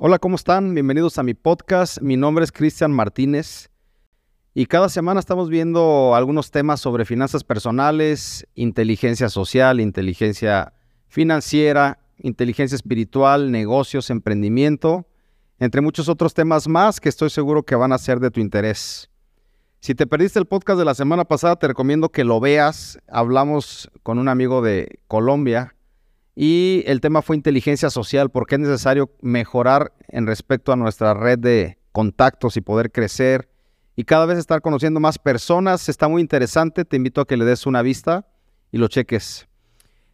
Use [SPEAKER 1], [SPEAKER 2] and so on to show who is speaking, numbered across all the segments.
[SPEAKER 1] Hola, ¿cómo están? Bienvenidos a mi podcast. Mi nombre es Cristian Martínez y cada semana estamos viendo algunos temas sobre finanzas personales, inteligencia social, inteligencia financiera, inteligencia espiritual, negocios, emprendimiento, entre muchos otros temas más que estoy seguro que van a ser de tu interés. Si te perdiste el podcast de la semana pasada, te recomiendo que lo veas. Hablamos con un amigo de Colombia y el tema fue inteligencia social, porque es necesario mejorar en respecto a nuestra red de contactos y poder crecer y cada vez estar conociendo más personas. Está muy interesante, te invito a que le des una vista y lo cheques.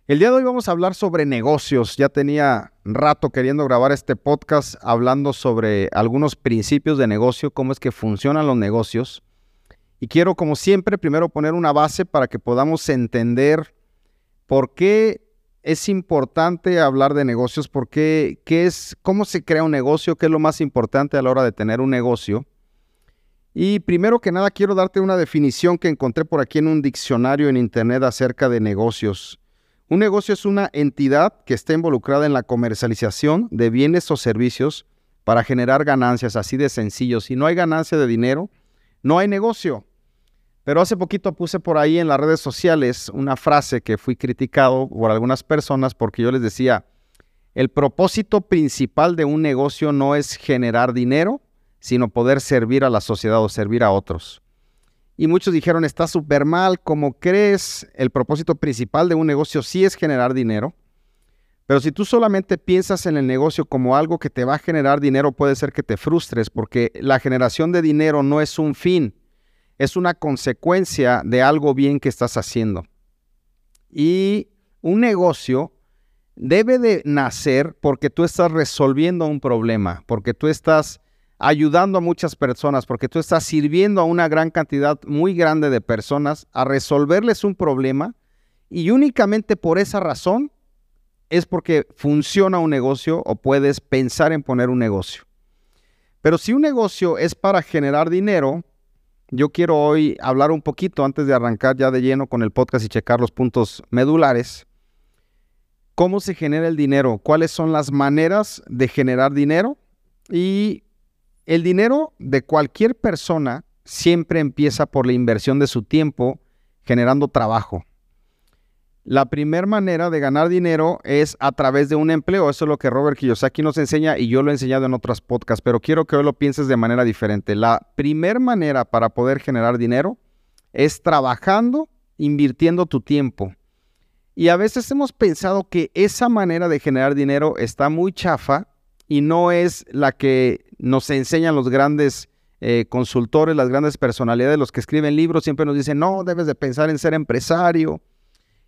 [SPEAKER 1] El día de hoy vamos a hablar sobre negocios. Ya tenía rato queriendo grabar este podcast hablando sobre algunos principios de negocio, cómo es que funcionan los negocios. Y quiero, como siempre, primero poner una base para que podamos entender por qué es importante hablar de negocios porque qué es, cómo se crea un negocio, qué es lo más importante a la hora de tener un negocio. Y primero que nada quiero darte una definición que encontré por aquí en un diccionario en internet acerca de negocios. Un negocio es una entidad que está involucrada en la comercialización de bienes o servicios para generar ganancias, así de sencillo. Si no hay ganancia de dinero, no hay negocio. Pero hace poquito puse por ahí en las redes sociales una frase que fui criticado por algunas personas porque yo les decía, el propósito principal de un negocio no es generar dinero, sino poder servir a la sociedad o servir a otros. Y muchos dijeron, está súper mal, ¿cómo crees? El propósito principal de un negocio sí es generar dinero. Pero si tú solamente piensas en el negocio como algo que te va a generar dinero, puede ser que te frustres porque la generación de dinero no es un fin, es una consecuencia de algo bien que estás haciendo. Y un negocio debe de nacer porque tú estás resolviendo un problema, porque tú estás ayudando a muchas personas, porque tú estás sirviendo a una gran cantidad muy grande de personas a resolverles un problema y únicamente por esa razón es porque funciona un negocio o puedes pensar en poner un negocio. Pero si un negocio es para generar dinero, yo quiero hoy hablar un poquito antes de arrancar ya de lleno con el podcast y checar los puntos medulares. ¿Cómo se genera el dinero? ¿Cuáles son las maneras de generar dinero? Y el dinero de cualquier persona siempre empieza por la inversión de su tiempo generando trabajo. La primera manera de ganar dinero es a través de un empleo. Eso es lo que Robert Kiyosaki nos enseña y yo lo he enseñado en otros podcasts, pero quiero que hoy lo pienses de manera diferente. La primera manera para poder generar dinero es trabajando, invirtiendo tu tiempo. Y a veces hemos pensado que esa manera de generar dinero está muy chafa y no es la que nos enseñan los grandes eh, consultores, las grandes personalidades, los que escriben libros, siempre nos dicen, no, debes de pensar en ser empresario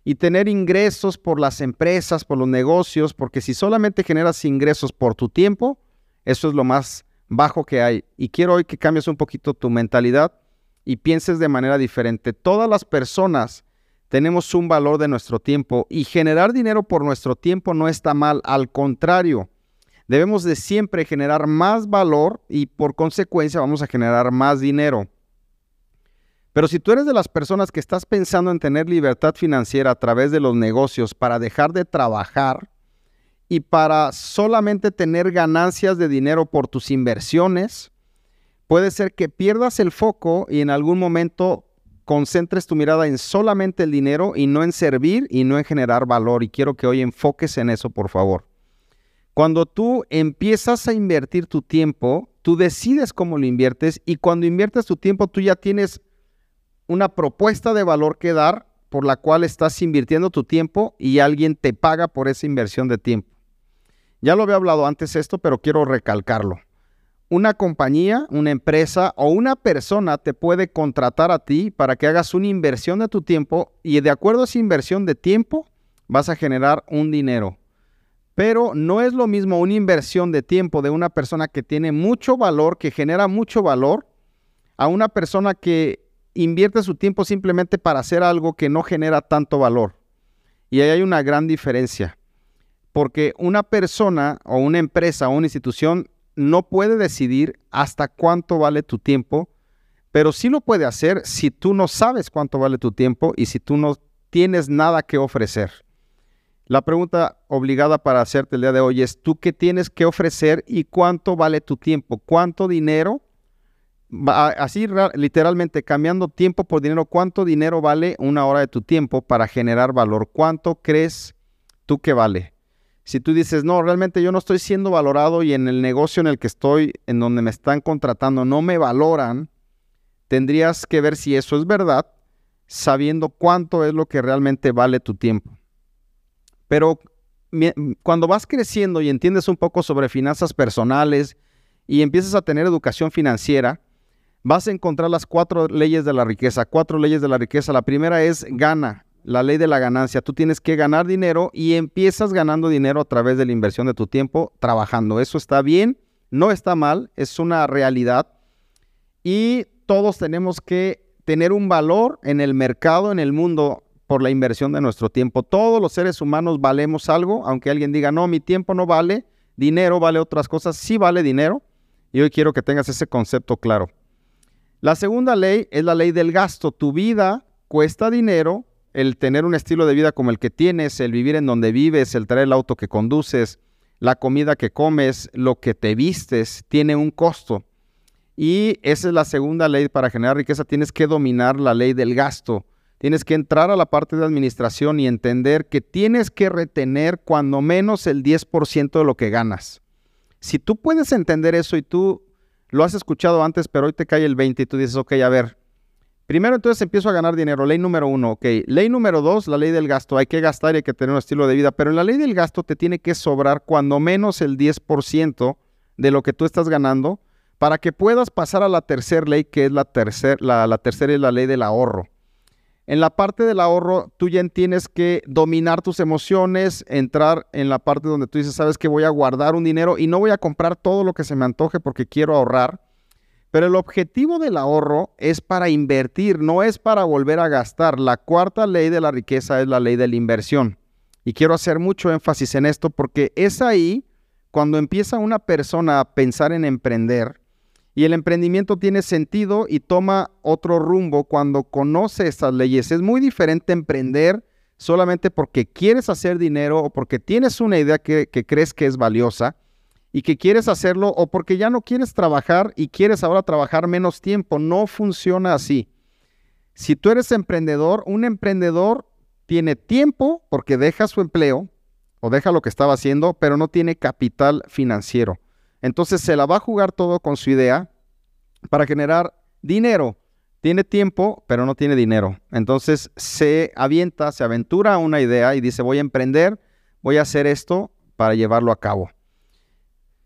[SPEAKER 1] y tener ingresos por las empresas, por los negocios, porque si solamente generas ingresos por tu tiempo, eso es lo más bajo que hay. Y quiero hoy que cambies un poquito tu mentalidad y pienses de manera diferente. Todas las personas tenemos un valor de nuestro tiempo y generar dinero por nuestro tiempo no está mal, al contrario. Debemos de siempre generar más valor y por consecuencia vamos a generar más dinero. Pero si tú eres de las personas que estás pensando en tener libertad financiera a través de los negocios para dejar de trabajar y para solamente tener ganancias de dinero por tus inversiones, puede ser que pierdas el foco y en algún momento concentres tu mirada en solamente el dinero y no en servir y no en generar valor. Y quiero que hoy enfoques en eso, por favor. Cuando tú empiezas a invertir tu tiempo, tú decides cómo lo inviertes y cuando inviertes tu tiempo, tú ya tienes una propuesta de valor que dar por la cual estás invirtiendo tu tiempo y alguien te paga por esa inversión de tiempo. Ya lo había hablado antes esto, pero quiero recalcarlo. Una compañía, una empresa o una persona te puede contratar a ti para que hagas una inversión de tu tiempo y de acuerdo a esa inversión de tiempo vas a generar un dinero. Pero no es lo mismo una inversión de tiempo de una persona que tiene mucho valor, que genera mucho valor, a una persona que invierte su tiempo simplemente para hacer algo que no genera tanto valor. Y ahí hay una gran diferencia. Porque una persona o una empresa o una institución no puede decidir hasta cuánto vale tu tiempo, pero sí lo puede hacer si tú no sabes cuánto vale tu tiempo y si tú no tienes nada que ofrecer. La pregunta obligada para hacerte el día de hoy es, ¿tú qué tienes que ofrecer y cuánto vale tu tiempo? ¿Cuánto dinero? Así literalmente cambiando tiempo por dinero, ¿cuánto dinero vale una hora de tu tiempo para generar valor? ¿Cuánto crees tú que vale? Si tú dices, no, realmente yo no estoy siendo valorado y en el negocio en el que estoy, en donde me están contratando, no me valoran, tendrías que ver si eso es verdad, sabiendo cuánto es lo que realmente vale tu tiempo. Pero cuando vas creciendo y entiendes un poco sobre finanzas personales y empiezas a tener educación financiera, vas a encontrar las cuatro leyes de la riqueza. Cuatro leyes de la riqueza. La primera es gana la ley de la ganancia. Tú tienes que ganar dinero y empiezas ganando dinero a través de la inversión de tu tiempo trabajando. Eso está bien, no está mal, es una realidad. Y todos tenemos que tener un valor en el mercado, en el mundo, por la inversión de nuestro tiempo. Todos los seres humanos valemos algo, aunque alguien diga, no, mi tiempo no vale, dinero vale otras cosas, sí vale dinero. Y hoy quiero que tengas ese concepto claro. La segunda ley es la ley del gasto. Tu vida cuesta dinero el tener un estilo de vida como el que tienes, el vivir en donde vives, el traer el auto que conduces, la comida que comes, lo que te vistes, tiene un costo. Y esa es la segunda ley para generar riqueza. Tienes que dominar la ley del gasto. Tienes que entrar a la parte de administración y entender que tienes que retener cuando menos el 10% de lo que ganas. Si tú puedes entender eso y tú lo has escuchado antes, pero hoy te cae el 20 y tú dices, ok, a ver, Primero entonces empiezo a ganar dinero. Ley número uno, ok. Ley número dos, la ley del gasto. Hay que gastar y hay que tener un estilo de vida. Pero en la ley del gasto te tiene que sobrar cuando menos el 10% de lo que tú estás ganando para que puedas pasar a la tercera ley, que es la, tercera la, la tercera es la ley del ahorro. En la parte del ahorro, tú ya tienes que dominar tus emociones, entrar en la parte donde tú dices, sabes que voy a guardar un dinero y no voy a comprar todo lo que se me antoje porque quiero ahorrar pero el objetivo del ahorro es para invertir, no es para volver a gastar. La cuarta ley de la riqueza es la ley de la inversión. Y quiero hacer mucho énfasis en esto porque es ahí cuando empieza una persona a pensar en emprender y el emprendimiento tiene sentido y toma otro rumbo cuando conoce estas leyes. Es muy diferente emprender solamente porque quieres hacer dinero o porque tienes una idea que, que crees que es valiosa y que quieres hacerlo o porque ya no quieres trabajar y quieres ahora trabajar menos tiempo. No funciona así. Si tú eres emprendedor, un emprendedor tiene tiempo porque deja su empleo o deja lo que estaba haciendo, pero no tiene capital financiero. Entonces se la va a jugar todo con su idea para generar dinero. Tiene tiempo, pero no tiene dinero. Entonces se avienta, se aventura a una idea y dice, voy a emprender, voy a hacer esto para llevarlo a cabo.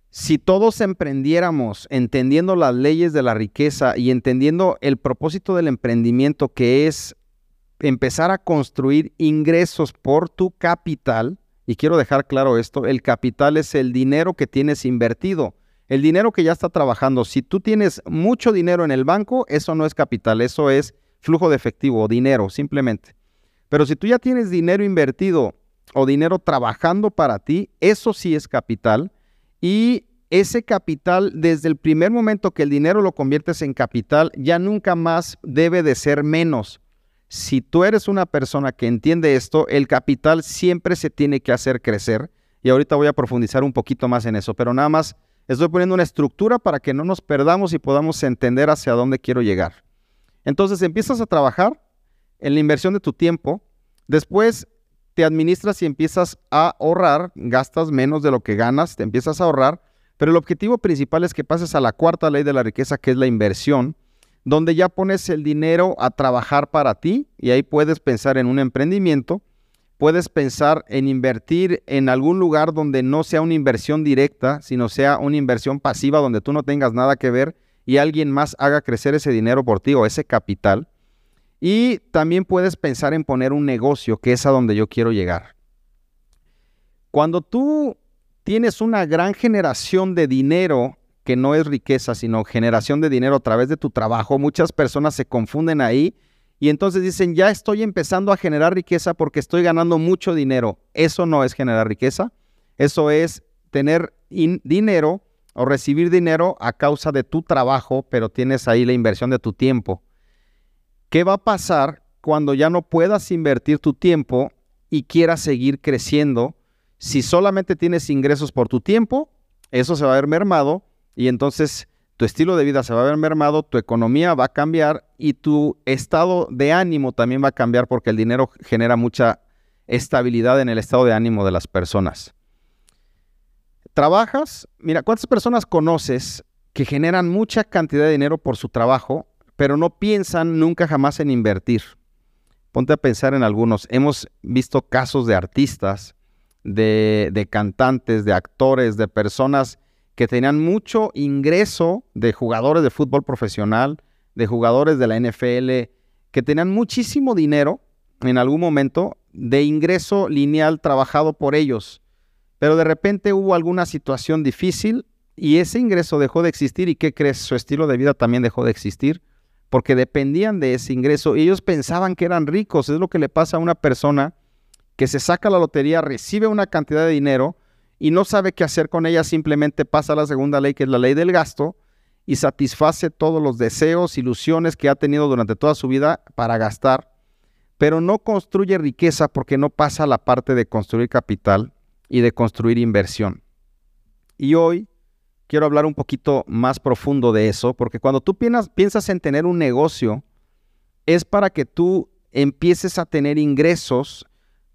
[SPEAKER 1] Si todos emprendiéramos entendiendo las leyes de la riqueza y entendiendo el propósito del emprendimiento que es empezar a construir ingresos por tu capital, y quiero dejar claro esto, el capital es el dinero que tienes invertido, el dinero que ya está trabajando. Si tú tienes mucho dinero en el banco, eso no es capital, eso es flujo de efectivo, dinero, simplemente. Pero si tú ya tienes dinero invertido o dinero trabajando para ti, eso sí es capital y ese capital, desde el primer momento que el dinero lo conviertes en capital, ya nunca más debe de ser menos. Si tú eres una persona que entiende esto, el capital siempre se tiene que hacer crecer. Y ahorita voy a profundizar un poquito más en eso, pero nada más estoy poniendo una estructura para que no nos perdamos y podamos entender hacia dónde quiero llegar. Entonces empiezas a trabajar en la inversión de tu tiempo, después te administras y empiezas a ahorrar, gastas menos de lo que ganas, te empiezas a ahorrar, pero el objetivo principal es que pases a la cuarta ley de la riqueza, que es la inversión, donde ya pones el dinero a trabajar para ti y ahí puedes pensar en un emprendimiento, puedes pensar en invertir en algún lugar donde no sea una inversión directa, sino sea una inversión pasiva donde tú no tengas nada que ver y alguien más haga crecer ese dinero por ti o ese capital. Y también puedes pensar en poner un negocio, que es a donde yo quiero llegar. Cuando tú tienes una gran generación de dinero, que no es riqueza, sino generación de dinero a través de tu trabajo, muchas personas se confunden ahí y entonces dicen, ya estoy empezando a generar riqueza porque estoy ganando mucho dinero. Eso no es generar riqueza, eso es tener dinero o recibir dinero a causa de tu trabajo, pero tienes ahí la inversión de tu tiempo. ¿Qué va a pasar cuando ya no puedas invertir tu tiempo y quieras seguir creciendo. Si solamente tienes ingresos por tu tiempo, eso se va a ver mermado y entonces tu estilo de vida se va a ver mermado, tu economía va a cambiar y tu estado de ánimo también va a cambiar porque el dinero genera mucha estabilidad en el estado de ánimo de las personas. Trabajas, mira, ¿cuántas personas conoces que generan mucha cantidad de dinero por su trabajo, pero no piensan nunca jamás en invertir? Ponte a pensar en algunos. Hemos visto casos de artistas, de, cantantes, de actores, de personas que tenían mucho ingreso de jugadores de fútbol profesional, de jugadores de la NFL, que tenían muchísimo dinero en algún momento de ingreso lineal trabajado por ellos. Pero de repente hubo alguna situación difícil y ese ingreso dejó de existir. ¿Y qué crees? Su estilo de vida también dejó de existir porque dependían de ese ingreso. Y ellos pensaban que eran ricos. Es lo que le pasa a una persona que se saca la lotería, recibe una cantidad de dinero y no sabe qué hacer con ella, simplemente pasa la segunda ley, que es la ley del gasto, y satisface todos los deseos, ilusiones que ha tenido durante toda su vida para gastar, pero no construye riqueza porque no pasa la parte de construir capital y de construir inversión. Y hoy quiero hablar un poquito más profundo de eso, porque cuando tú piensas, en tener un negocio, es para que tú empieces a tener ingresos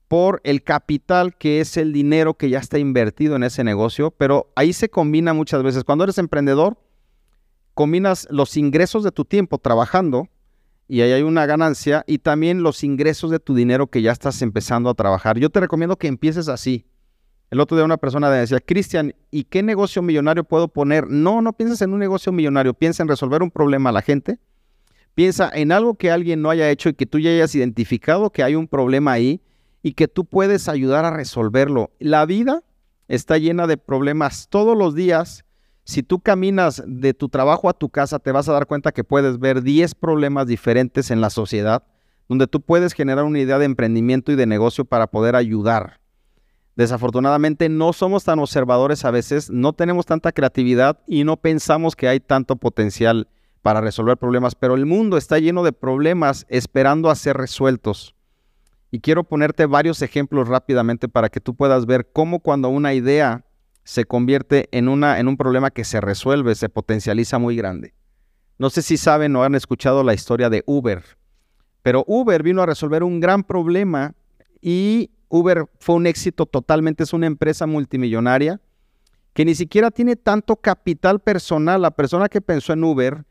[SPEAKER 1] por el capital que es el dinero que ya está invertido en ese negocio, pero ahí se combina muchas veces. Cuando eres emprendedor, combinas los ingresos de tu tiempo trabajando y ahí hay una ganancia y también los ingresos de tu dinero que ya estás empezando a trabajar. Yo te recomiendo que empieces así. El otro día una persona decía, Cristian, ¿y qué negocio millonario puedo poner? No, no pienses en un negocio millonario, piensa en resolver un problema a la gente. Piensa en algo que alguien no haya hecho y que tú ya hayas identificado que hay un problema ahí y que tú puedes ayudar a resolverlo. La vida está llena de problemas todos los días. Si tú caminas de tu trabajo a tu casa, te vas a dar cuenta que puedes ver 10 problemas diferentes en la sociedad, donde tú puedes generar una idea de emprendimiento y de negocio para poder ayudar. Desafortunadamente no somos tan observadores a veces, no tenemos tanta creatividad y no pensamos que hay tanto potencial para resolver problemas, pero el mundo está lleno de problemas esperando a ser resueltos. Y quiero ponerte varios ejemplos rápidamente para que tú puedas ver cómo cuando una idea se convierte en, una, en un problema que se resuelve, se potencializa muy grande. No sé si saben o han escuchado la historia de Uber, pero Uber vino a resolver un gran problema y Uber fue un éxito totalmente, es una empresa multimillonaria que ni siquiera tiene tanto capital personal. La persona que pensó en Uber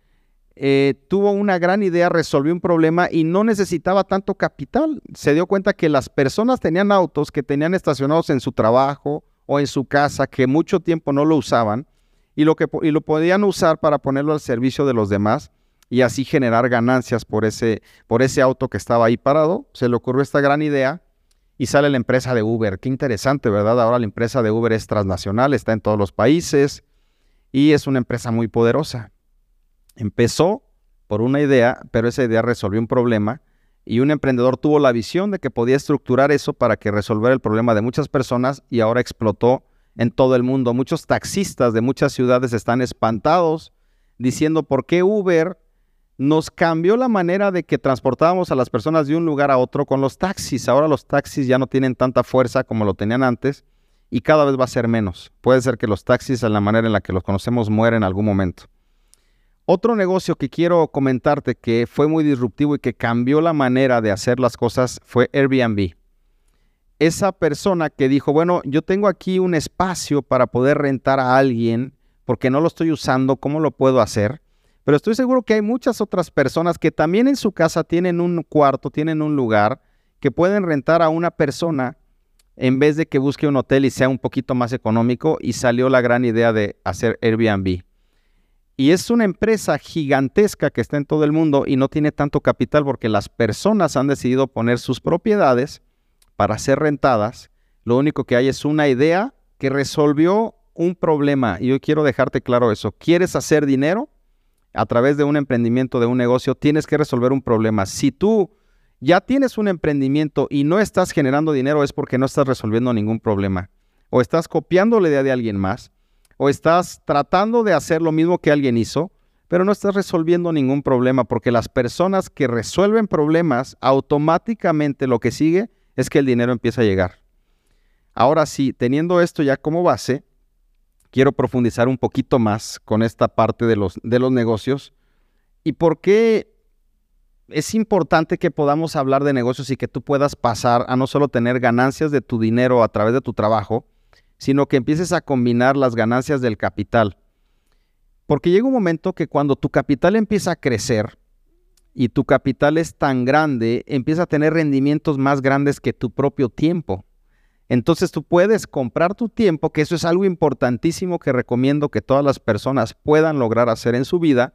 [SPEAKER 1] eh, tuvo una gran idea, resolvió un problema y no necesitaba tanto capital. Se dio cuenta que las personas tenían autos que tenían estacionados en su trabajo o en su casa, que mucho tiempo no lo usaban y lo, que, y lo podían usar para ponerlo al servicio de los demás y así generar ganancias por ese, por ese auto que estaba ahí parado. Se le ocurrió esta gran idea y sale la empresa de Uber. Qué interesante, ¿verdad? Ahora la empresa de Uber es transnacional, está en todos los países y es una empresa muy poderosa. Empezó por una idea, pero esa idea resolvió un problema y un emprendedor tuvo la visión de que podía estructurar eso para que resolviera el problema de muchas personas y ahora explotó en todo el mundo. Muchos taxistas de muchas ciudades están espantados diciendo por qué Uber nos cambió la manera de que transportábamos a las personas de un lugar a otro con los taxis. Ahora los taxis ya no tienen tanta fuerza como lo tenían antes y cada vez va a ser menos. Puede ser que los taxis, en la manera en la que los conocemos, mueren en algún momento. Otro negocio que quiero comentarte que fue muy disruptivo y que cambió la manera de hacer las cosas fue Airbnb. Esa persona que dijo, bueno, yo tengo aquí un espacio para poder rentar a alguien porque no lo estoy usando, ¿cómo lo puedo hacer? Pero estoy seguro que hay muchas otras personas que también en su casa tienen un cuarto, tienen un lugar que pueden rentar a una persona en vez de que busque un hotel y sea un poquito más económico y salió la gran idea de hacer Airbnb. Y es una empresa gigantesca que está en todo el mundo y no tiene tanto capital porque las personas han decidido poner sus propiedades para ser rentadas. Lo único que hay es una idea que resolvió un problema. Y yo quiero dejarte claro eso. ¿Quieres hacer dinero? a través de un emprendimiento, de un negocio, tienes que resolver un problema. Si tú ya tienes un emprendimiento y no estás generando dinero es porque no estás resolviendo ningún problema. O estás copiando la idea de alguien más, o estás tratando de hacer lo mismo que alguien hizo, pero no estás resolviendo ningún problema porque las personas que resuelven problemas, automáticamente lo que sigue es que el dinero empieza a llegar. Ahora sí, teniendo esto ya como base, quiero profundizar un poquito más con esta parte de los, de los negocios y por qué es importante que podamos hablar de negocios y que tú puedas pasar a no solo tener ganancias de tu dinero a través de tu trabajo, sino que empieces a combinar las ganancias del capital. Porque llega un momento que cuando tu capital empieza a crecer y tu capital es tan grande, empieza a tener rendimientos más grandes que tu propio tiempo. Entonces tú puedes comprar tu tiempo, que eso es algo importantísimo que recomiendo que todas las personas puedan lograr hacer en su vida,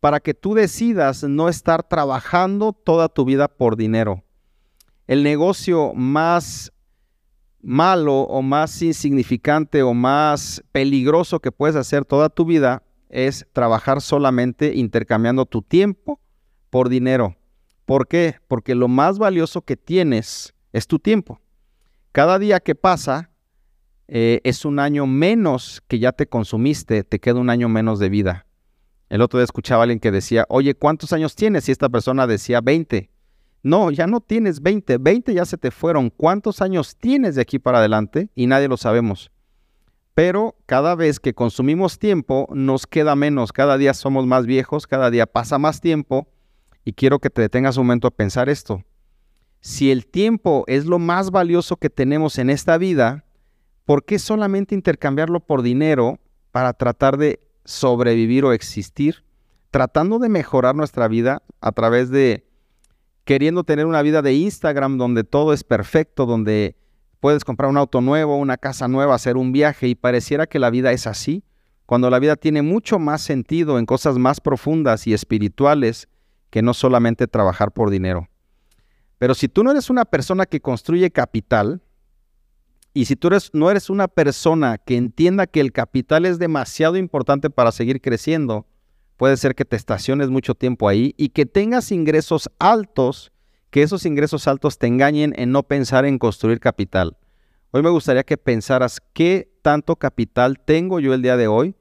[SPEAKER 1] para que tú decidas no estar trabajando toda tu vida por dinero. El negocio más malo o más insignificante o más peligroso que puedes hacer toda tu vida es trabajar solamente intercambiando tu tiempo por dinero. ¿Por qué? Porque lo más valioso que tienes es tu tiempo. Cada día que pasa eh, es un año menos que ya te consumiste, te queda un año menos de vida. El otro día escuchaba a alguien que decía, oye, ¿cuántos años tienes? Y esta persona decía 20. No, ya no tienes 20, 20 ya se te fueron. ¿Cuántos años tienes de aquí para adelante? Y nadie lo sabemos. Pero cada vez que consumimos tiempo, nos queda menos. Cada día somos más viejos, cada día pasa más tiempo. Y quiero que te detengas un momento a pensar esto. Si el tiempo es lo más valioso que tenemos en esta vida, ¿por qué solamente intercambiarlo por dinero para tratar de sobrevivir o existir? Tratando de mejorar nuestra vida a través de queriendo tener una vida de Instagram donde todo es perfecto, donde puedes comprar un auto nuevo, una casa nueva, hacer un viaje y pareciera que la vida es así, cuando la vida tiene mucho más sentido en cosas más profundas y espirituales que no solamente trabajar por dinero. Pero si tú no eres una persona que construye capital, y si tú no eres una persona que entienda que el capital es demasiado importante para seguir creciendo, puede ser que te estaciones mucho tiempo ahí y que tengas ingresos altos que esos ingresos altos te engañen en no pensar en construir capital. Hoy me gustaría que pensaras qué tanto capital tengo yo el día de hoy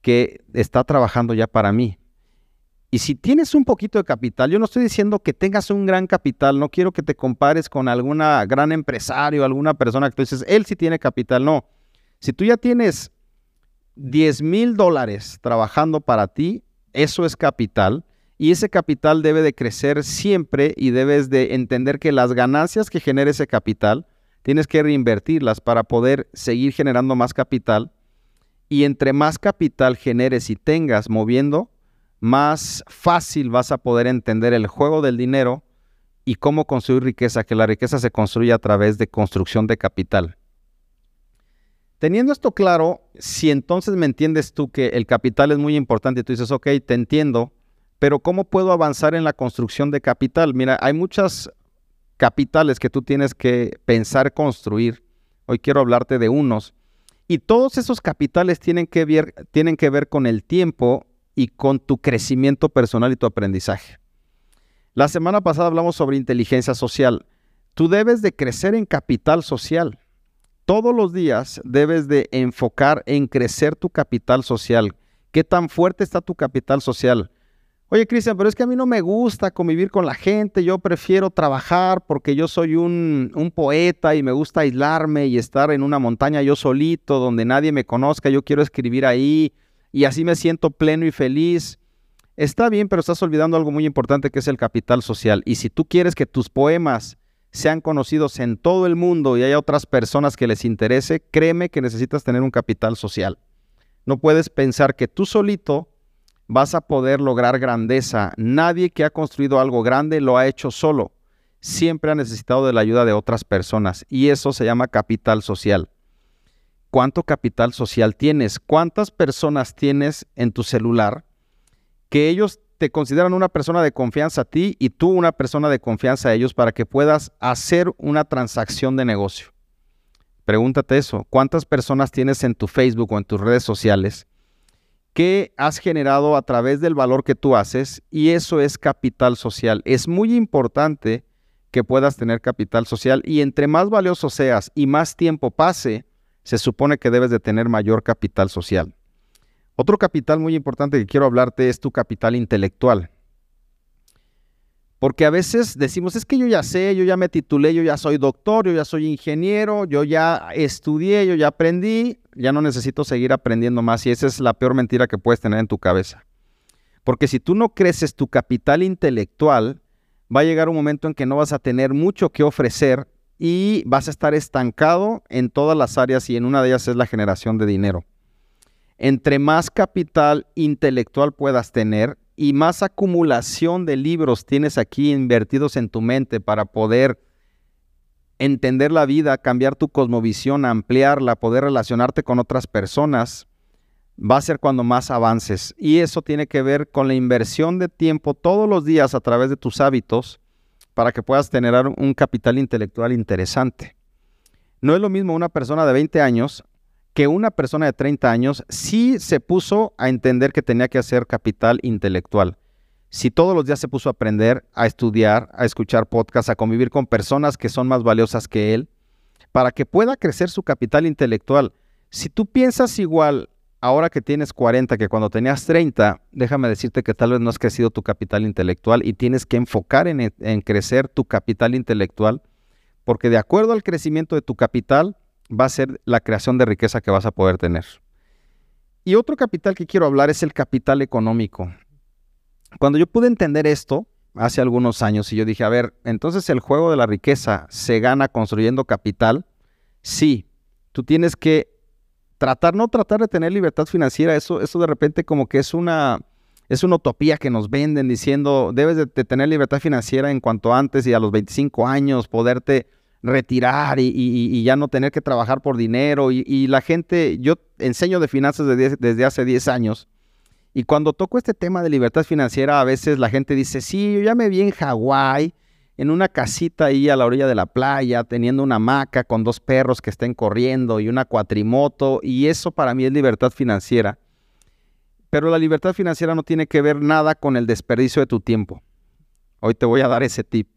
[SPEAKER 1] que está trabajando ya para mí. Y si tienes un poquito de capital, yo no estoy diciendo que tengas un gran capital, no quiero que te compares con alguna gran empresario, alguna persona que tú dices, él sí tiene capital, no. Si tú ya tienes 10 mil dólares trabajando para ti, eso es capital y ese capital debe de crecer siempre y debes de entender que las ganancias que genere ese capital, tienes que reinvertirlas para poder seguir generando más capital. Y entre más capital generes y tengas moviendo, más fácil vas a poder entender el juego del dinero y cómo construir riqueza, que la riqueza se construye a través de construcción de capital. Teniendo esto claro, si entonces me entiendes tú que el capital es muy importante tú dices, ok, te entiendo, pero ¿cómo puedo avanzar en la construcción de capital? Mira, hay muchas capitales que tú tienes que pensar construir. Hoy quiero hablarte de unos. Y todos esos capitales tienen que ver, tienen que ver con el tiempo y con tu crecimiento personal y tu aprendizaje. La semana pasada hablamos sobre inteligencia social. Tú debes de crecer en capital social. Todos los días debes de enfocar en crecer tu capital social. ¿Qué tan fuerte está tu capital social? Oye, Cristian, pero es que a mí no me gusta convivir con la gente, yo prefiero trabajar porque yo soy un, un, poeta y me gusta aislarme y estar en una montaña yo solito, donde nadie me conozca, yo quiero escribir ahí y así me siento pleno y feliz. Está bien, pero estás olvidando algo muy importante que es el capital social. Y si tú quieres que tus poemas sean conocidos en todo el mundo y haya otras personas que les interese, créeme que necesitas tener un capital social. No puedes pensar que tú solito vas a poder lograr grandeza. Nadie que ha construido algo grande lo ha hecho solo. Siempre ha necesitado de la ayuda de otras personas y eso se llama capital social. ¿Cuánto capital social tienes? ¿Cuántas personas tienes en tu celular que ellos te consideran una persona de confianza a ti y tú una persona de confianza a ellos para que puedas hacer una transacción de negocio? Pregúntate eso. ¿Cuántas personas tienes en tu Facebook o en tus redes sociales que has generado a través del valor que tú haces y eso es capital social. Es muy importante que puedas tener capital social y entre más valioso seas y más tiempo pase, se supone que debes de tener mayor capital social. Otro capital muy importante que quiero hablarte es tu capital intelectual. Porque a veces decimos, es que yo ya sé, yo ya me titulé, yo ya soy doctor, yo ya soy ingeniero, yo ya estudié, yo ya aprendí, ya no necesito seguir aprendiendo más. Y esa es la peor mentira que puedes tener en tu cabeza. Porque si tú no creces tu capital intelectual, va a llegar un momento en que no vas a tener mucho que ofrecer y vas a estar estancado en todas las áreas y en una de ellas es la generación de dinero. Entre más capital intelectual puedas tener y más acumulación de libros tienes aquí invertidos en tu mente para poder entender la vida, cambiar tu cosmovisión, ampliarla, poder relacionarte con otras personas, va a ser cuando más avances. Y eso tiene que ver con la inversión de tiempo todos los días a través de tus hábitos para que puedas tener un capital intelectual interesante. No es lo mismo una persona de 20 años que una persona de 30 años sí se puso a entender que tenía que hacer capital intelectual. Si todos los días se puso a aprender, a estudiar, a escuchar podcasts, a convivir con personas que son más valiosas que él, para que pueda crecer su capital intelectual. Si tú piensas igual ahora que tienes 40 que cuando tenías 30, déjame decirte que tal vez no has crecido tu capital intelectual y tienes que enfocar en, en, crecer tu capital intelectual, porque de acuerdo al crecimiento de tu capital va a ser la creación de riqueza que vas a poder tener. Y otro capital que quiero hablar es el capital económico. Cuando yo pude entender esto hace algunos años y yo dije, a ver, entonces el juego de la riqueza se gana construyendo capital, sí, tú tienes que tratar, no tratar de tener libertad financiera, eso, eso de repente como que es una, es una utopía que nos venden diciendo, debes de, tener libertad financiera en cuanto antes y a los 25 años poderte retirar y, ya no tener que trabajar por dinero. Y, la gente, yo enseño de finanzas desde hace 10 años. Y cuando toco este tema de libertad financiera, a veces la gente dice, sí, yo ya me vi en Hawái en una casita ahí a la orilla de la playa, teniendo una hamaca con dos perros que estén corriendo y una cuatrimoto, y eso para mí es libertad financiera. Pero la libertad financiera no tiene que ver nada con el desperdicio de tu tiempo. Hoy te voy a dar ese tip.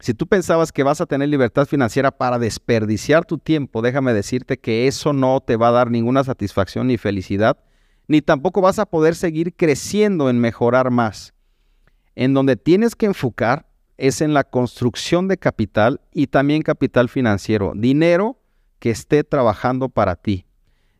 [SPEAKER 1] Si tú pensabas que vas a tener libertad financiera para desperdiciar tu tiempo, déjame decirte que eso no te va a dar ninguna satisfacción ni felicidad, ni tampoco vas a poder seguir creciendo en mejorar más. En donde tienes que enfocar es en la construcción de capital y también capital financiero, dinero que esté trabajando para ti.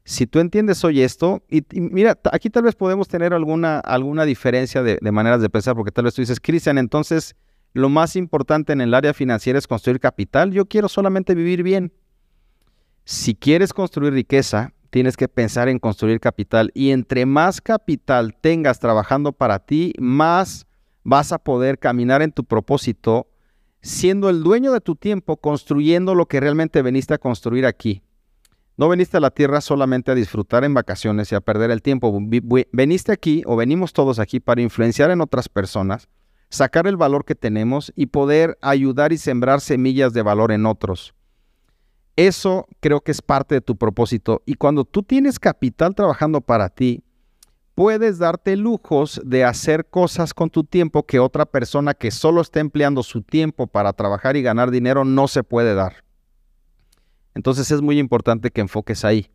[SPEAKER 1] Si tú entiendes hoy esto, y, mira, aquí tal vez podemos tener alguna, alguna diferencia de, de, maneras de pensar, porque tal vez tú dices, Cristian, entonces lo más importante en el área financiera es construir capital. Yo quiero solamente vivir bien. Si quieres construir riqueza, tienes que pensar en construir capital. Y entre más capital tengas trabajando para ti, más vas a poder caminar en tu propósito siendo el dueño de tu tiempo, construyendo lo que realmente veniste a construir aquí. No veniste a la tierra solamente a disfrutar en vacaciones y a perder el tiempo. Veniste aquí o venimos todos aquí para influenciar en otras personas, sacar el valor que tenemos y poder ayudar y sembrar semillas de valor en otros. Eso creo que es parte de tu propósito. Y cuando tú tienes capital trabajando para ti, puedes darte lujos de hacer cosas con tu tiempo que otra persona que solo está empleando su tiempo para trabajar y ganar dinero no se puede dar. Entonces es muy importante que enfoques ahí.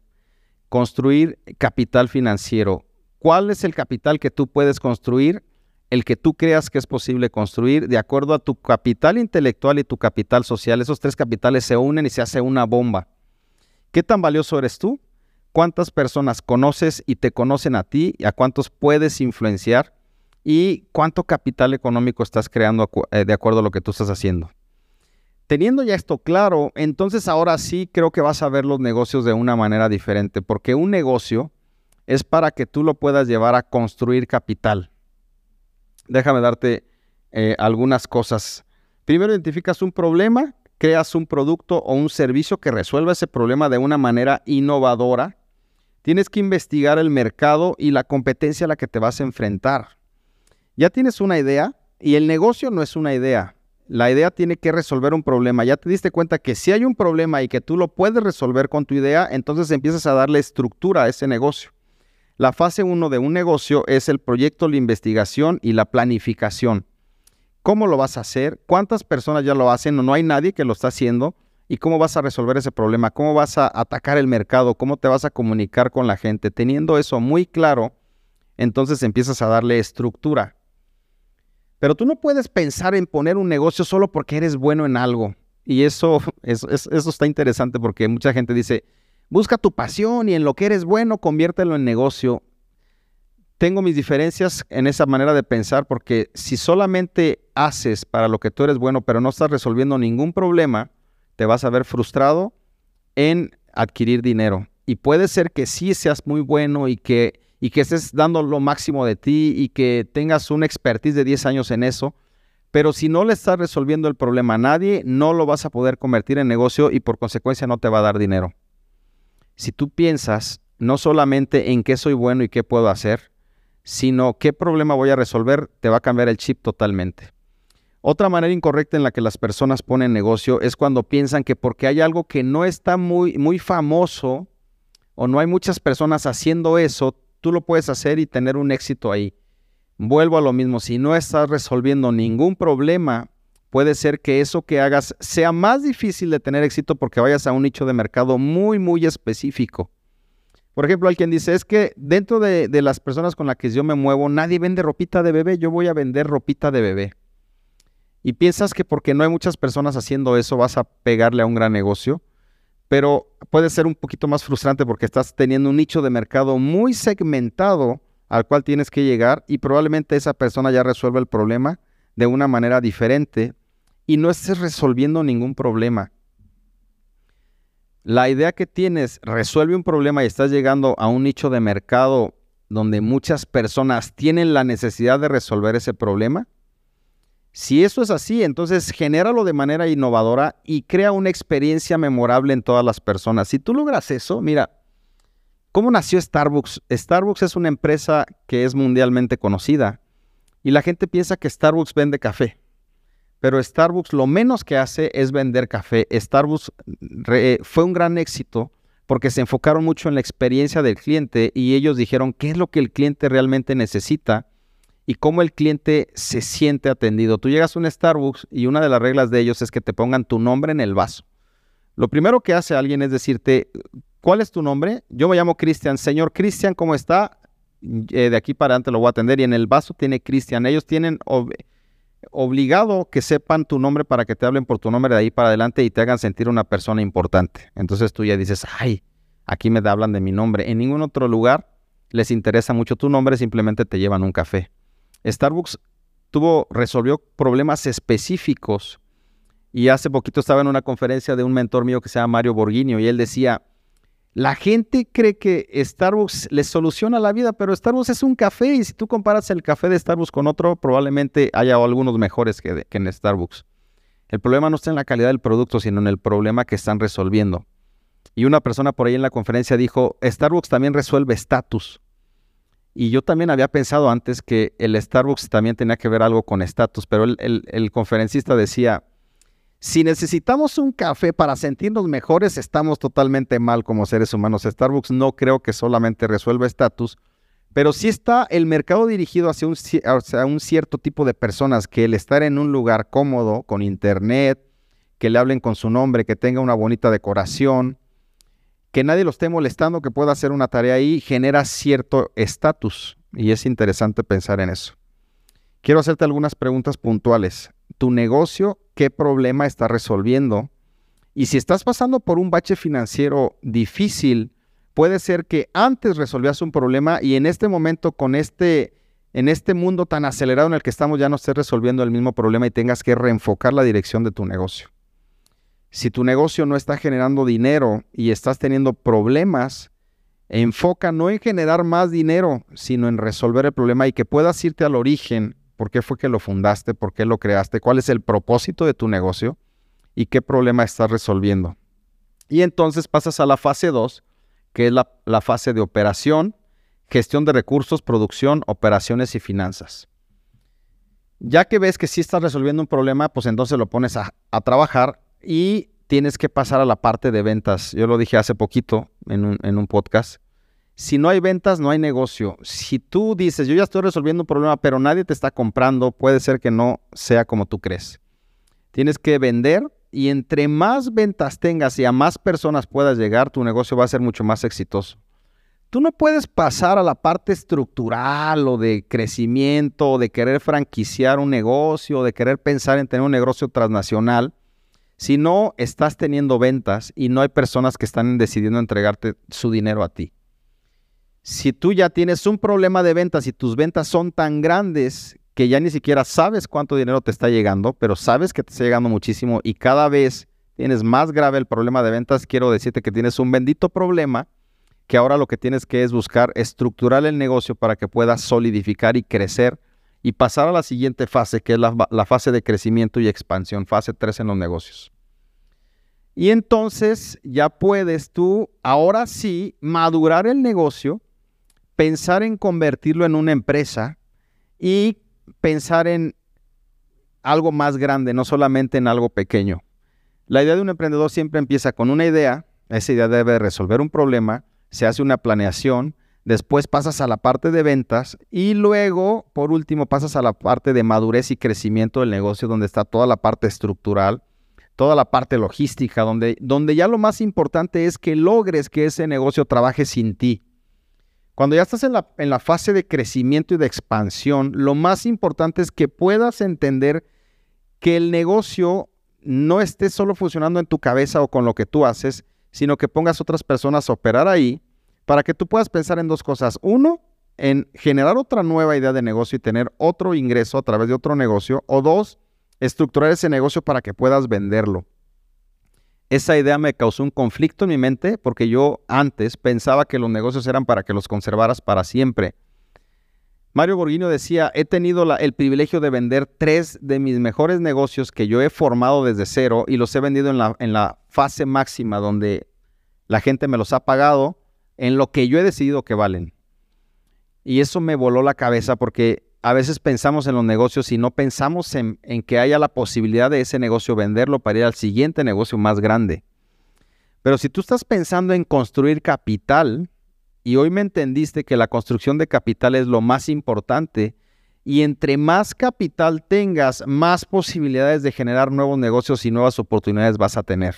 [SPEAKER 1] Construir capital financiero. ¿Cuál es el capital que tú puedes construir? El que tú creas que es posible construir de acuerdo a tu capital intelectual y tu capital social. Esos tres capitales se unen y se hace una bomba. ¿Qué tan valioso eres tú? cuántas personas conoces y te conocen a ti y a cuántos puedes influenciar y cuánto capital económico estás creando eh, de acuerdo a lo que tú estás haciendo. Teniendo ya esto claro, entonces ahora sí creo que vas a ver los negocios de una manera diferente, porque un negocio es para que tú lo puedas llevar a construir capital. Déjame darte eh, algunas cosas. Primero identificas un problema, creas un producto o un servicio que resuelva ese problema de una manera innovadora Tienes que investigar el mercado y la competencia a la que te vas a enfrentar. Ya tienes una idea y el negocio no es una idea. La idea tiene que resolver un problema. Ya te diste cuenta que si hay un problema y que tú lo puedes resolver con tu idea, entonces empiezas a darle estructura a ese negocio. La fase 1 de un negocio es el proyecto, la investigación y la planificación. ¿Cómo lo vas a hacer? ¿Cuántas personas ya lo hacen? no hay nadie que lo está haciendo y cómo vas a resolver ese problema, cómo vas a atacar el mercado, cómo te vas a comunicar con la gente. Teniendo eso muy claro, entonces empiezas a darle estructura. Pero tú no puedes pensar en poner un negocio solo porque eres bueno en algo. Y eso, eso, eso está interesante porque mucha gente dice, busca tu pasión y en lo que eres bueno, conviértelo en negocio. Tengo mis diferencias en esa manera de pensar porque si solamente haces para lo que tú eres bueno, pero no estás resolviendo ningún problema, te vas a ver frustrado en adquirir dinero. Y puede ser que sí seas muy bueno y que, y que estés dando lo máximo de ti y que tengas una expertise de 10 años en eso, pero si no le estás resolviendo el problema a nadie, no lo vas a poder convertir en negocio y por consecuencia no te va a dar dinero. Si tú piensas no solamente en qué soy bueno y qué puedo hacer, sino qué problema voy a resolver, te va a cambiar el chip totalmente. Otra manera incorrecta en la que las personas ponen negocio es cuando piensan que porque hay algo que no está muy, muy famoso o no hay muchas personas haciendo eso, tú lo puedes hacer y tener un éxito ahí. Vuelvo a lo mismo, si no estás resolviendo ningún problema, puede ser que eso que hagas sea más difícil de tener éxito porque vayas a un nicho de mercado muy, muy específico. Por ejemplo, alguien dice, es que dentro de, las personas con las que yo me muevo, nadie vende ropita de bebé, yo voy a vender ropita de bebé y piensas que porque no hay muchas personas haciendo eso vas a pegarle a un gran negocio, pero puede ser un poquito más frustrante porque estás teniendo un nicho de mercado muy segmentado al cual tienes que llegar y probablemente esa persona ya resuelve el problema de una manera diferente y no estés resolviendo ningún problema. La idea que tienes resuelve un problema y estás llegando a un nicho de mercado donde muchas personas tienen la necesidad de resolver ese problema si eso es así, entonces genéralo de manera innovadora y crea una experiencia memorable en todas las personas. Si tú logras eso, mira, ¿cómo nació Starbucks? Starbucks es una empresa que es mundialmente conocida y la gente piensa que Starbucks vende café. Pero Starbucks lo menos que hace es vender café. Starbucks fue un gran éxito porque se enfocaron mucho en la experiencia del cliente y ellos dijeron qué es lo que el cliente realmente necesita y cómo el cliente se siente atendido. Tú llegas a un Starbucks y una de las reglas de ellos es que te pongan tu nombre en el vaso. Lo primero que hace alguien es decirte, ¿cuál es tu nombre? Yo me llamo Cristian. Señor Cristian, ¿cómo está? Eh, de aquí para adelante lo voy a atender y en el vaso tiene Cristian. Ellos tienen obligado que sepan tu nombre para que te hablen por tu nombre de ahí para adelante y te hagan sentir una persona importante. Entonces tú ya dices, ay, aquí me hablan de mi nombre. En ningún otro lugar les interesa mucho tu nombre, simplemente te llevan un café. Starbucks tuvo, resolvió problemas específicos. Y hace poquito estaba en una conferencia de un mentor mío que se llama Mario Borguinio y él decía, la gente cree que Starbucks les soluciona la vida, pero Starbucks es un café y si tú comparas el café de Starbucks con otro, probablemente haya algunos mejores que, en Starbucks. El problema no está en la calidad del producto, sino en el problema que están resolviendo. Y una persona por ahí en la conferencia dijo, Starbucks también resuelve estatus. Y yo también había pensado antes que el Starbucks también tenía que ver algo con estatus, pero el, conferencista decía, si necesitamos un café para sentirnos mejores, estamos totalmente mal como seres humanos. Starbucks no creo que solamente resuelva estatus, pero sí está el mercado dirigido hacia un, cierto tipo de personas que el estar en un lugar cómodo, con internet, que le hablen con su nombre, que tenga una bonita decoración, que nadie lo esté molestando, que pueda hacer una tarea ahí, genera cierto estatus. Y es interesante pensar en eso. Quiero hacerte algunas preguntas puntuales. ¿Tu negocio qué problema está resolviendo? Y si estás pasando por un bache financiero difícil, puede ser que antes resolvías un problema y en este momento con este en este mundo tan acelerado en el que estamos ya no estés resolviendo el mismo problema y tengas que reenfocar la dirección de tu negocio si tu negocio no está generando dinero y estás teniendo problemas, enfoca no en generar más dinero, sino en resolver el problema y que puedas irte al origen, por qué fue que lo fundaste, por qué lo creaste, cuál es el propósito de tu negocio y qué problema estás resolviendo. Y entonces pasas a la fase 2, que es la, fase de operación, gestión de recursos, producción, operaciones y finanzas. Ya que ves que sí estás resolviendo un problema, pues entonces lo pones a, a trabajar y tienes que pasar a la parte de ventas. Yo lo dije hace poquito en un, podcast. Si no hay ventas, no hay negocio. Si tú dices, yo ya estoy resolviendo un problema, pero nadie te está comprando, puede ser que no sea como tú crees. Tienes que vender y entre más ventas tengas y a más personas puedas llegar, tu negocio va a ser mucho más exitoso. tú no puedes pasar a la parte estructural o de crecimiento, o de querer franquiciar un negocio, o de querer pensar en tener un negocio transnacional, si no estás teniendo ventas y no hay personas que están decidiendo entregarte su dinero a ti. Si tú ya tienes un problema de ventas y tus ventas son tan grandes que ya ni siquiera sabes cuánto dinero te está llegando, pero sabes que te está llegando muchísimo y cada vez tienes más grave el problema de ventas, quiero decirte que tienes un bendito problema que ahora lo que tienes que es buscar estructurar el negocio para que puedas solidificar y crecer y pasar a la siguiente fase, que es la, la fase de crecimiento y expansión, fase 3 en los negocios. Y entonces ya puedes tú, ahora sí, madurar el negocio, pensar en convertirlo en una empresa y pensar en algo más grande, no solamente en algo pequeño. La idea de un emprendedor siempre empieza con una idea, esa idea debe resolver un problema, se hace una planeación, después pasas a la parte de ventas y luego, por último, pasas a la parte de madurez y crecimiento del negocio, donde está toda la parte estructural, toda la parte logística, donde, donde ya lo más importante es que logres que ese negocio trabaje sin ti. Cuando ya estás en la, en la fase de crecimiento y de expansión, lo más importante es que puedas entender que el negocio no esté solo funcionando en tu cabeza o con lo que tú haces, sino que pongas otras personas a operar ahí para que tú puedas pensar en dos cosas. Uno, en generar otra nueva idea de negocio y tener otro ingreso a través de otro negocio. O dos, estructurar ese negocio para que puedas venderlo. Esa idea me causó un conflicto en mi mente porque yo antes pensaba que los negocios eran para que los conservaras para siempre. Mario Borghino decía, he tenido el privilegio de vender tres de mis mejores negocios que yo he formado desde cero y los he vendido en la, en la fase máxima donde la gente me los ha pagado en lo que yo he decidido que valen. Y eso me voló la cabeza porque a veces pensamos en los negocios y no pensamos en, que haya la posibilidad de ese negocio venderlo para ir al siguiente negocio más grande. Pero si tú estás pensando en construir capital, y hoy me entendiste que la construcción de capital es lo más importante y entre más capital tengas, más posibilidades de generar nuevos negocios y nuevas oportunidades vas a tener.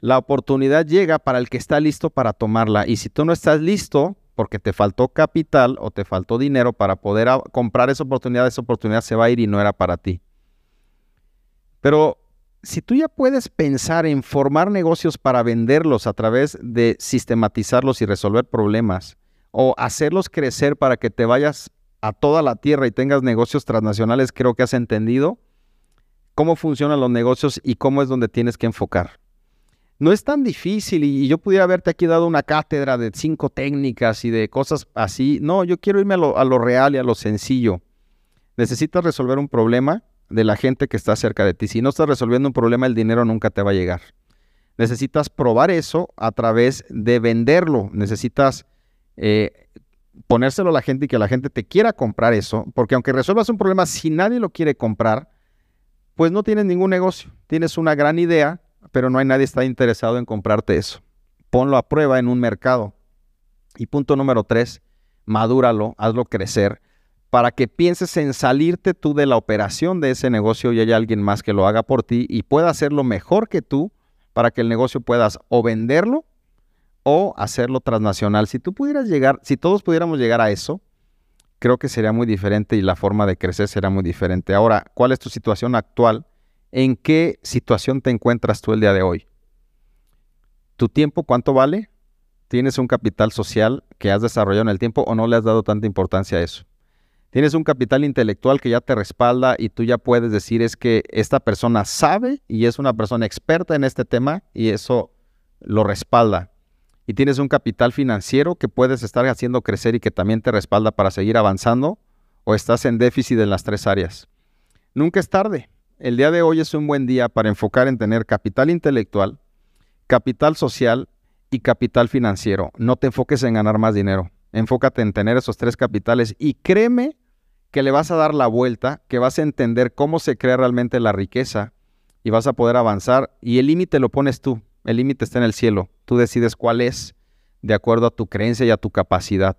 [SPEAKER 1] La oportunidad llega para el que está listo para tomarla y si tú no estás listo porque te faltó capital o te faltó dinero para poder comprar esa oportunidad, esa oportunidad se va a ir y no era para ti. Pero si tú ya puedes pensar en formar negocios para venderlos a través de sistematizarlos y resolver problemas, o hacerlos crecer para que te vayas a toda la tierra y tengas negocios transnacionales, creo que has entendido cómo funcionan los negocios y cómo es donde tienes que enfocar. No es tan difícil y yo pudiera haberte aquí dado una cátedra de cinco técnicas y de cosas así. No, yo quiero irme a lo, real y a lo sencillo. Necesitas resolver un problema de la gente que está cerca de ti. Si no estás resolviendo un problema, el dinero nunca te va a llegar. Necesitas probar eso a través de venderlo. Necesitas eh, ponérselo a la gente y que la gente te quiera comprar eso. Porque aunque resuelvas un problema, si nadie lo quiere comprar, pues no tienes ningún negocio. Tienes una gran idea, pero no hay nadie que está interesado en comprarte eso. Ponlo a prueba en un mercado. Y punto número tres, madúralo, hazlo crecer para que pienses en salirte tú de la operación de ese negocio y haya alguien más que lo haga por ti y pueda hacerlo mejor que tú para que el negocio puedas o venderlo o hacerlo transnacional. Si tú pudieras llegar, si todos pudiéramos llegar a eso, creo que sería muy diferente y la forma de crecer será muy diferente. Ahora, ¿cuál es tu situación actual? ¿En qué situación te encuentras tú el día de hoy? ¿Tu tiempo cuánto vale? ¿Tienes un capital social que has desarrollado en el tiempo o no le has dado tanta importancia a eso? Tienes un capital intelectual que ya te respalda y tú ya puedes decir es que esta persona sabe y es una persona experta en este tema y eso lo respalda. Y tienes un capital financiero que puedes estar haciendo crecer y que también te respalda para seguir avanzando o estás en déficit en las tres áreas. Nunca es tarde. El día de hoy es un buen día para enfocar en tener capital intelectual, capital social y capital financiero. No te enfoques en ganar más dinero. Enfócate en tener esos tres capitales y créeme que le vas a dar la vuelta, que vas a entender cómo se crea realmente la riqueza y vas a poder avanzar. Y el límite lo pones tú, el límite está en el cielo. Tú decides cuál es de acuerdo a tu creencia y a tu capacidad.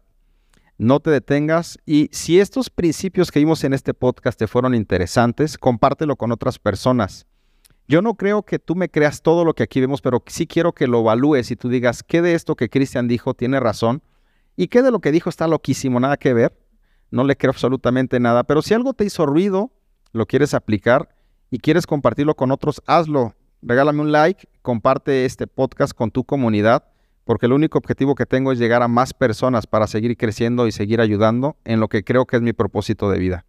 [SPEAKER 1] No te detengas y si estos principios que vimos en este podcast te fueron interesantes, compártelo con otras personas. Yo no creo que tú me creas todo lo que aquí vemos, pero sí quiero que lo evalúes y tú digas, ¿qué de esto que Cristian dijo tiene razón? ¿Y qué de lo que dijo está loquísimo? Nada que ver. No le creo absolutamente nada. Pero si algo te hizo ruido, lo quieres aplicar y quieres compartirlo con otros, hazlo. Regálame un like, comparte este podcast con tu comunidad, porque el único objetivo que tengo es llegar a más personas para seguir creciendo y seguir ayudando en lo que creo que es mi propósito de vida.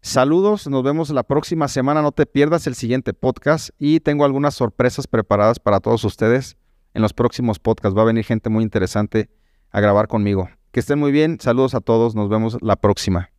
[SPEAKER 1] Saludos, nos vemos la próxima semana, no te pierdas el siguiente podcast y tengo algunas sorpresas preparadas para todos ustedes en los próximos podcasts. Va a venir gente muy interesante a grabar conmigo. Que estén muy bien, saludos a todos, nos vemos la próxima.